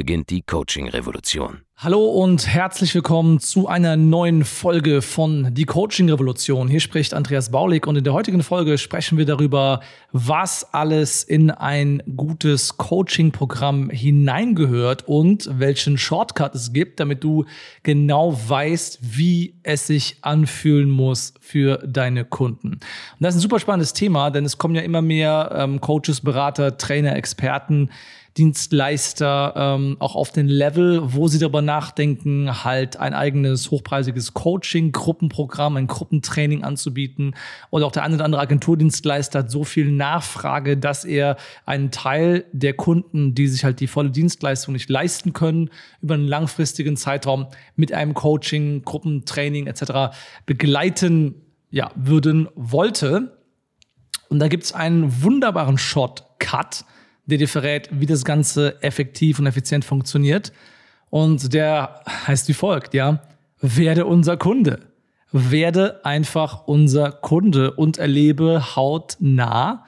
beginnt die Coaching-Revolution. Hallo und herzlich willkommen zu einer neuen Folge von Die Coaching Revolution. Hier spricht Andreas Baulig und in der heutigen Folge sprechen wir darüber, was alles in ein gutes Coaching-Programm hineingehört und welchen Shortcut es gibt, damit du genau weißt, wie es sich anfühlen muss für deine Kunden. Und das ist ein super spannendes Thema, denn es kommen ja immer mehr ähm, Coaches, Berater, Trainer, Experten, Dienstleister ähm, auch auf den Level, wo sie darüber nachdenken, halt ein eigenes hochpreisiges Coaching, Gruppenprogramm, ein Gruppentraining anzubieten. Oder auch der eine oder andere Agenturdienstleister hat so viel Nachfrage, dass er einen Teil der Kunden, die sich halt die volle Dienstleistung nicht leisten können, über einen langfristigen Zeitraum mit einem Coaching, Gruppentraining etc. begleiten ja, würden wollte. Und da gibt es einen wunderbaren Shortcut, der dir verrät, wie das Ganze effektiv und effizient funktioniert. Und der heißt wie folgt, ja. Werde unser Kunde. Werde einfach unser Kunde und erlebe hautnah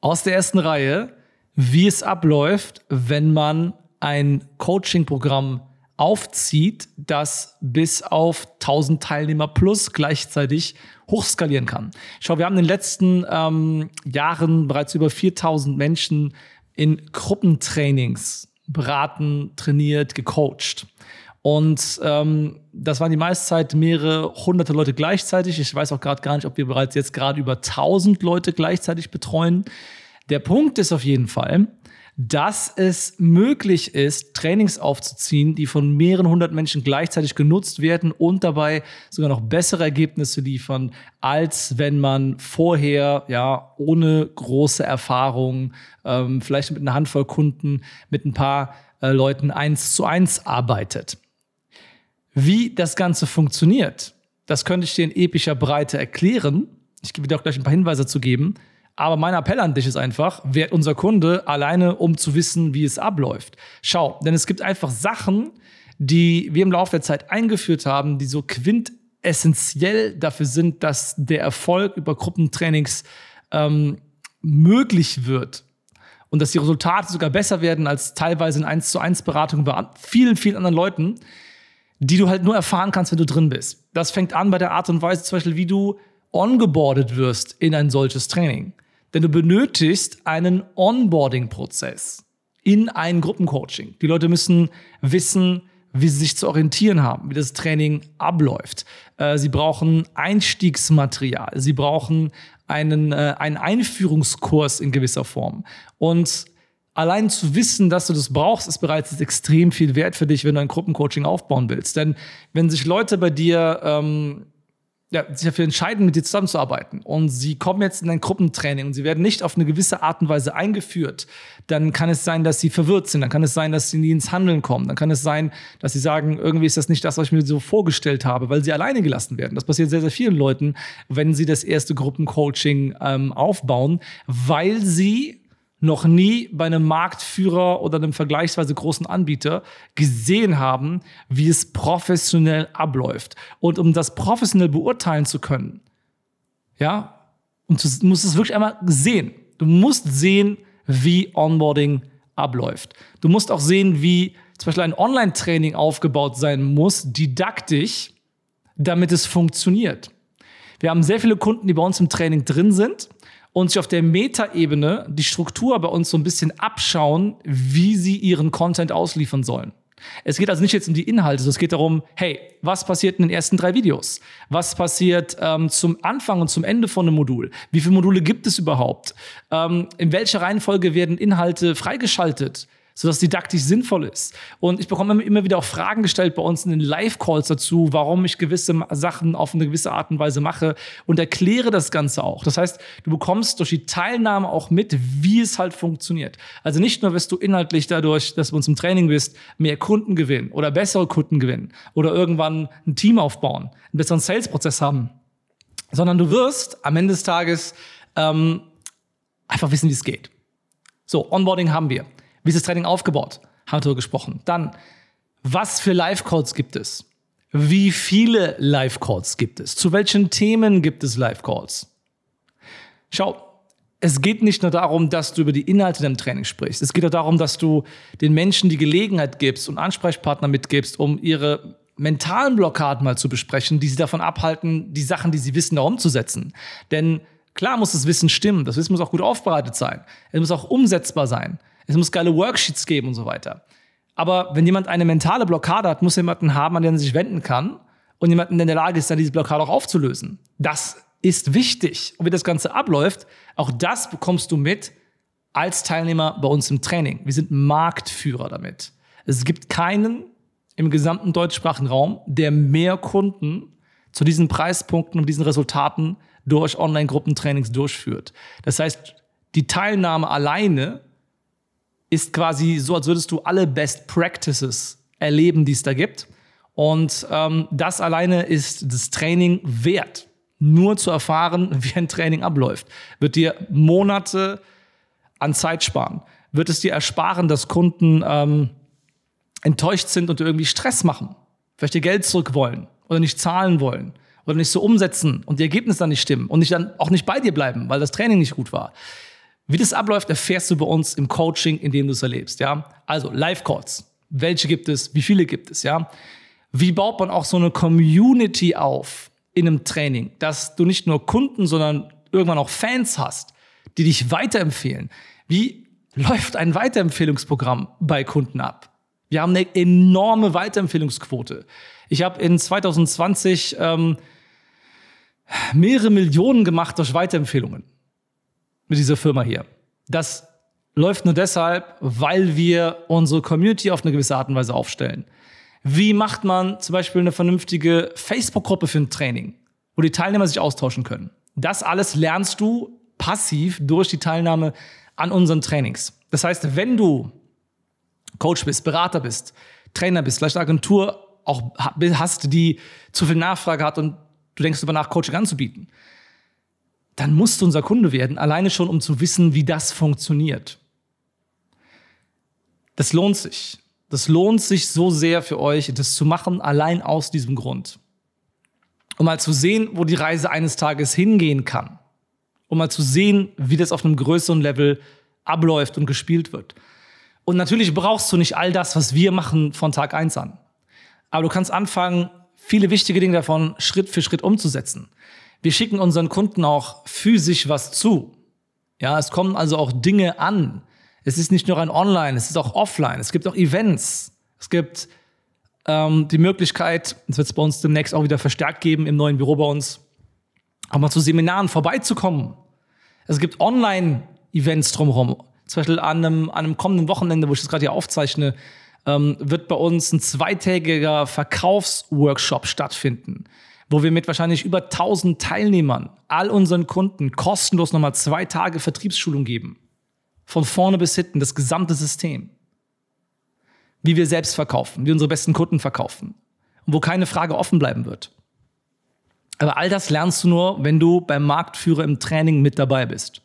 aus der ersten Reihe, wie es abläuft, wenn man ein Coaching-Programm aufzieht, das bis auf 1000 Teilnehmer plus gleichzeitig hochskalieren kann. Schau, wir haben in den letzten ähm, Jahren bereits über 4000 Menschen in Gruppentrainings beraten, trainiert, gecoacht. Und ähm, das waren die meiste Zeit mehrere hunderte Leute gleichzeitig. Ich weiß auch gerade gar nicht, ob wir bereits jetzt gerade über 1000 Leute gleichzeitig betreuen. Der Punkt ist auf jeden Fall, dass es möglich ist, Trainings aufzuziehen, die von mehreren hundert Menschen gleichzeitig genutzt werden und dabei sogar noch bessere Ergebnisse liefern, als wenn man vorher ja ohne große Erfahrung, ähm, vielleicht mit einer Handvoll Kunden, mit ein paar äh, Leuten eins zu eins arbeitet. Wie das Ganze funktioniert, das könnte ich dir in epischer Breite erklären. Ich gebe dir auch gleich ein paar Hinweise zu geben. Aber mein Appell an dich ist einfach, werd unser Kunde alleine, um zu wissen, wie es abläuft. Schau, denn es gibt einfach Sachen, die wir im Laufe der Zeit eingeführt haben, die so quintessentiell dafür sind, dass der Erfolg über Gruppentrainings ähm, möglich wird und dass die Resultate sogar besser werden als teilweise in 1 zu 1 Beratungen bei vielen, vielen anderen Leuten, die du halt nur erfahren kannst, wenn du drin bist. Das fängt an bei der Art und Weise zum Beispiel, wie du ongeboardet wirst in ein solches Training. Denn du benötigst einen Onboarding-Prozess in ein Gruppencoaching. Die Leute müssen wissen, wie sie sich zu orientieren haben, wie das Training abläuft. Äh, sie brauchen Einstiegsmaterial. Sie brauchen einen, äh, einen Einführungskurs in gewisser Form. Und allein zu wissen, dass du das brauchst, ist bereits extrem viel wert für dich, wenn du ein Gruppencoaching aufbauen willst. Denn wenn sich Leute bei dir ähm, ja, sich dafür entscheiden, mit dir zusammenzuarbeiten. Und sie kommen jetzt in ein Gruppentraining und sie werden nicht auf eine gewisse Art und Weise eingeführt, dann kann es sein, dass sie verwirrt sind, dann kann es sein, dass sie nie ins Handeln kommen, dann kann es sein, dass sie sagen, irgendwie ist das nicht das, was ich mir so vorgestellt habe, weil sie alleine gelassen werden. Das passiert sehr, sehr vielen Leuten, wenn sie das erste Gruppencoaching ähm, aufbauen, weil sie noch nie bei einem Marktführer oder einem vergleichsweise großen Anbieter gesehen haben, wie es professionell abläuft. Und um das professionell beurteilen zu können, ja, und du musst es wirklich einmal sehen. Du musst sehen, wie Onboarding abläuft. Du musst auch sehen, wie zum Beispiel ein Online-Training aufgebaut sein muss, didaktisch, damit es funktioniert. Wir haben sehr viele Kunden, die bei uns im Training drin sind und sich auf der Metaebene die Struktur bei uns so ein bisschen abschauen, wie sie ihren Content ausliefern sollen. Es geht also nicht jetzt um die Inhalte, sondern es geht darum, hey, was passiert in den ersten drei Videos? Was passiert ähm, zum Anfang und zum Ende von einem Modul? Wie viele Module gibt es überhaupt? Ähm, in welcher Reihenfolge werden Inhalte freigeschaltet? Sodass didaktisch sinnvoll ist. Und ich bekomme immer wieder auch Fragen gestellt bei uns in den Live-Calls dazu, warum ich gewisse Sachen auf eine gewisse Art und Weise mache und erkläre das Ganze auch. Das heißt, du bekommst durch die Teilnahme auch mit, wie es halt funktioniert. Also nicht nur wirst du inhaltlich dadurch, dass du uns im Training bist, mehr Kunden gewinnen oder bessere Kunden gewinnen oder irgendwann ein Team aufbauen, einen besseren Sales-Prozess haben, sondern du wirst am Ende des Tages ähm, einfach wissen, wie es geht. So, Onboarding haben wir. Wie ist das Training aufgebaut? Haben wir darüber gesprochen. Dann, was für Live-Calls gibt es? Wie viele Live-Calls gibt es? Zu welchen Themen gibt es Live-Calls? Schau, es geht nicht nur darum, dass du über die Inhalte deinem Training sprichst. Es geht auch darum, dass du den Menschen die Gelegenheit gibst und Ansprechpartner mitgibst, um ihre mentalen Blockaden mal zu besprechen, die sie davon abhalten, die Sachen, die sie wissen, da umzusetzen. Denn klar muss das Wissen stimmen, das Wissen muss auch gut aufbereitet sein, es muss auch umsetzbar sein. Es muss geile Worksheets geben und so weiter. Aber wenn jemand eine mentale Blockade hat, muss er jemanden haben, an den er sich wenden kann und jemanden, der in der Lage ist, dann diese Blockade auch aufzulösen. Das ist wichtig. Und wie das Ganze abläuft, auch das bekommst du mit als Teilnehmer bei uns im Training. Wir sind Marktführer damit. Es gibt keinen im gesamten deutschsprachigen Raum, der mehr Kunden zu diesen Preispunkten und diesen Resultaten durch Online-Gruppentrainings durchführt. Das heißt, die Teilnahme alleine ist quasi so, als würdest du alle Best Practices erleben, die es da gibt. Und ähm, das alleine ist das Training wert. Nur zu erfahren, wie ein Training abläuft, wird dir Monate an Zeit sparen. Wird es dir ersparen, dass Kunden ähm, enttäuscht sind und irgendwie Stress machen, vielleicht ihr Geld zurück wollen oder nicht zahlen wollen oder nicht so umsetzen und die Ergebnisse dann nicht stimmen und nicht dann auch nicht bei dir bleiben, weil das Training nicht gut war. Wie das abläuft, erfährst du bei uns im Coaching, in dem du es erlebst, ja. Also Live-Calls. Welche gibt es? Wie viele gibt es, ja? Wie baut man auch so eine Community auf in einem Training, dass du nicht nur Kunden, sondern irgendwann auch Fans hast, die dich weiterempfehlen? Wie läuft ein Weiterempfehlungsprogramm bei Kunden ab? Wir haben eine enorme Weiterempfehlungsquote. Ich habe in 2020 ähm, mehrere Millionen gemacht durch Weiterempfehlungen mit dieser Firma hier. Das läuft nur deshalb, weil wir unsere Community auf eine gewisse Art und Weise aufstellen. Wie macht man zum Beispiel eine vernünftige Facebook-Gruppe für ein Training, wo die Teilnehmer sich austauschen können? Das alles lernst du passiv durch die Teilnahme an unseren Trainings. Das heißt, wenn du Coach bist, Berater bist, Trainer bist, vielleicht eine Agentur auch hast, die zu viel Nachfrage hat und du denkst darüber nach, Coaching anzubieten, dann musst du unser Kunde werden, alleine schon, um zu wissen, wie das funktioniert. Das lohnt sich. Das lohnt sich so sehr für euch, das zu machen, allein aus diesem Grund. Um mal zu sehen, wo die Reise eines Tages hingehen kann. Um mal zu sehen, wie das auf einem größeren Level abläuft und gespielt wird. Und natürlich brauchst du nicht all das, was wir machen von Tag eins an. Aber du kannst anfangen, viele wichtige Dinge davon Schritt für Schritt umzusetzen. Wir schicken unseren Kunden auch physisch was zu. Ja, es kommen also auch Dinge an. Es ist nicht nur ein Online, es ist auch offline. Es gibt auch Events. Es gibt ähm, die Möglichkeit, das wird es bei uns demnächst auch wieder verstärkt geben im neuen Büro bei uns, auch mal zu Seminaren vorbeizukommen. Es gibt Online-Events drumherum. Zum Beispiel an einem, an einem kommenden Wochenende, wo ich das gerade hier aufzeichne, ähm, wird bei uns ein zweitägiger Verkaufsworkshop stattfinden wo wir mit wahrscheinlich über 1000 Teilnehmern all unseren Kunden kostenlos nochmal zwei Tage Vertriebsschulung geben. Von vorne bis hinten, das gesamte System. Wie wir selbst verkaufen, wie unsere besten Kunden verkaufen. Und wo keine Frage offen bleiben wird. Aber all das lernst du nur, wenn du beim Marktführer im Training mit dabei bist.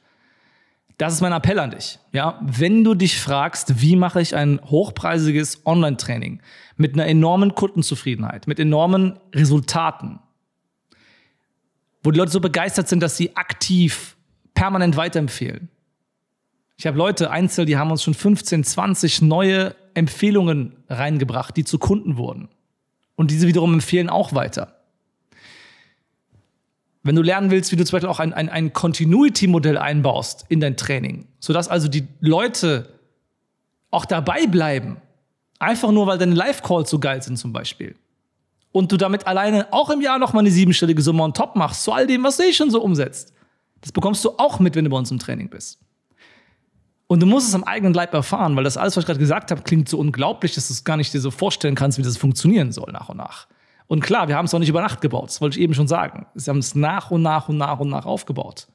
Das ist mein Appell an dich. Ja, wenn du dich fragst, wie mache ich ein hochpreisiges Online-Training mit einer enormen Kundenzufriedenheit, mit enormen Resultaten, wo die Leute so begeistert sind, dass sie aktiv permanent weiterempfehlen. Ich habe Leute einzeln, die haben uns schon 15, 20 neue Empfehlungen reingebracht, die zu Kunden wurden. Und diese wiederum empfehlen auch weiter. Wenn du lernen willst, wie du zum Beispiel auch ein, ein, ein Continuity-Modell einbaust in dein Training, sodass also die Leute auch dabei bleiben, einfach nur, weil deine Live-Calls so geil sind zum Beispiel, und du damit alleine auch im Jahr noch mal eine siebenstellige Summe on top machst, zu all dem, was du eh schon so umsetzt. Das bekommst du auch mit, wenn du bei uns im Training bist. Und du musst es am eigenen Leib erfahren, weil das alles, was ich gerade gesagt habe, klingt so unglaublich, dass du es gar nicht dir so vorstellen kannst, wie das funktionieren soll nach und nach. Und klar, wir haben es auch nicht über Nacht gebaut, das wollte ich eben schon sagen. Sie haben es nach und nach und nach und nach aufgebaut.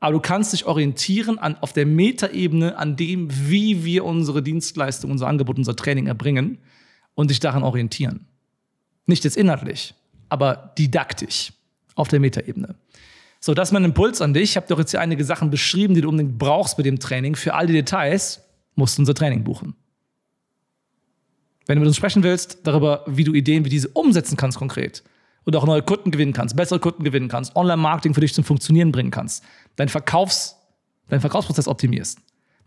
Aber du kannst dich orientieren an, auf der Metaebene an dem, wie wir unsere Dienstleistung, unser Angebot, unser Training erbringen und dich daran orientieren. Nicht jetzt inhaltlich, aber didaktisch auf der Metaebene. So, das ist mein Impuls an dich. Ich habe doch jetzt hier einige Sachen beschrieben, die du unbedingt brauchst bei dem Training. Für all die Details musst du unser Training buchen. Wenn du mit uns sprechen willst, darüber, wie du Ideen wie diese umsetzen kannst konkret und auch neue Kunden gewinnen kannst, bessere Kunden gewinnen kannst, Online-Marketing für dich zum Funktionieren bringen kannst, deinen Verkaufs, deinen Verkaufsprozess optimierst,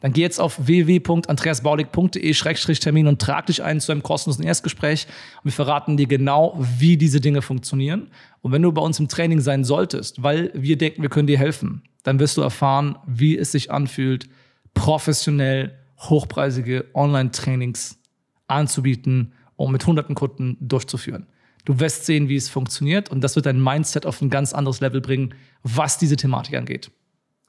dann geh jetzt auf www.andreasbaulig.de-termin und trag dich ein zu einem kostenlosen Erstgespräch. Und wir verraten dir genau, wie diese Dinge funktionieren. Und wenn du bei uns im Training sein solltest, weil wir denken, wir können dir helfen, dann wirst du erfahren, wie es sich anfühlt, professionell hochpreisige Online-Trainings anzubieten und mit hunderten Kunden durchzuführen. Du wirst sehen, wie es funktioniert und das wird dein Mindset auf ein ganz anderes Level bringen, was diese Thematik angeht.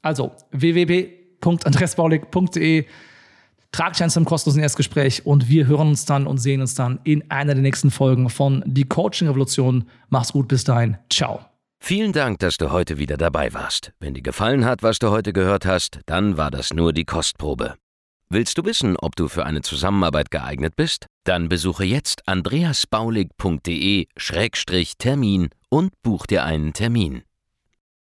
Also www www.andreasbaulig.de. Trag dich ein zum kostenlosen Erstgespräch und wir hören uns dann und sehen uns dann in einer der nächsten Folgen von Die Coaching Revolution. Mach's gut, bis dahin. Ciao. Vielen Dank, dass du heute wieder dabei warst. Wenn dir gefallen hat, was du heute gehört hast, dann war das nur die Kostprobe. Willst du wissen, ob du für eine Zusammenarbeit geeignet bist? Dann besuche jetzt andreasbaulig.de-termin und buch dir einen Termin.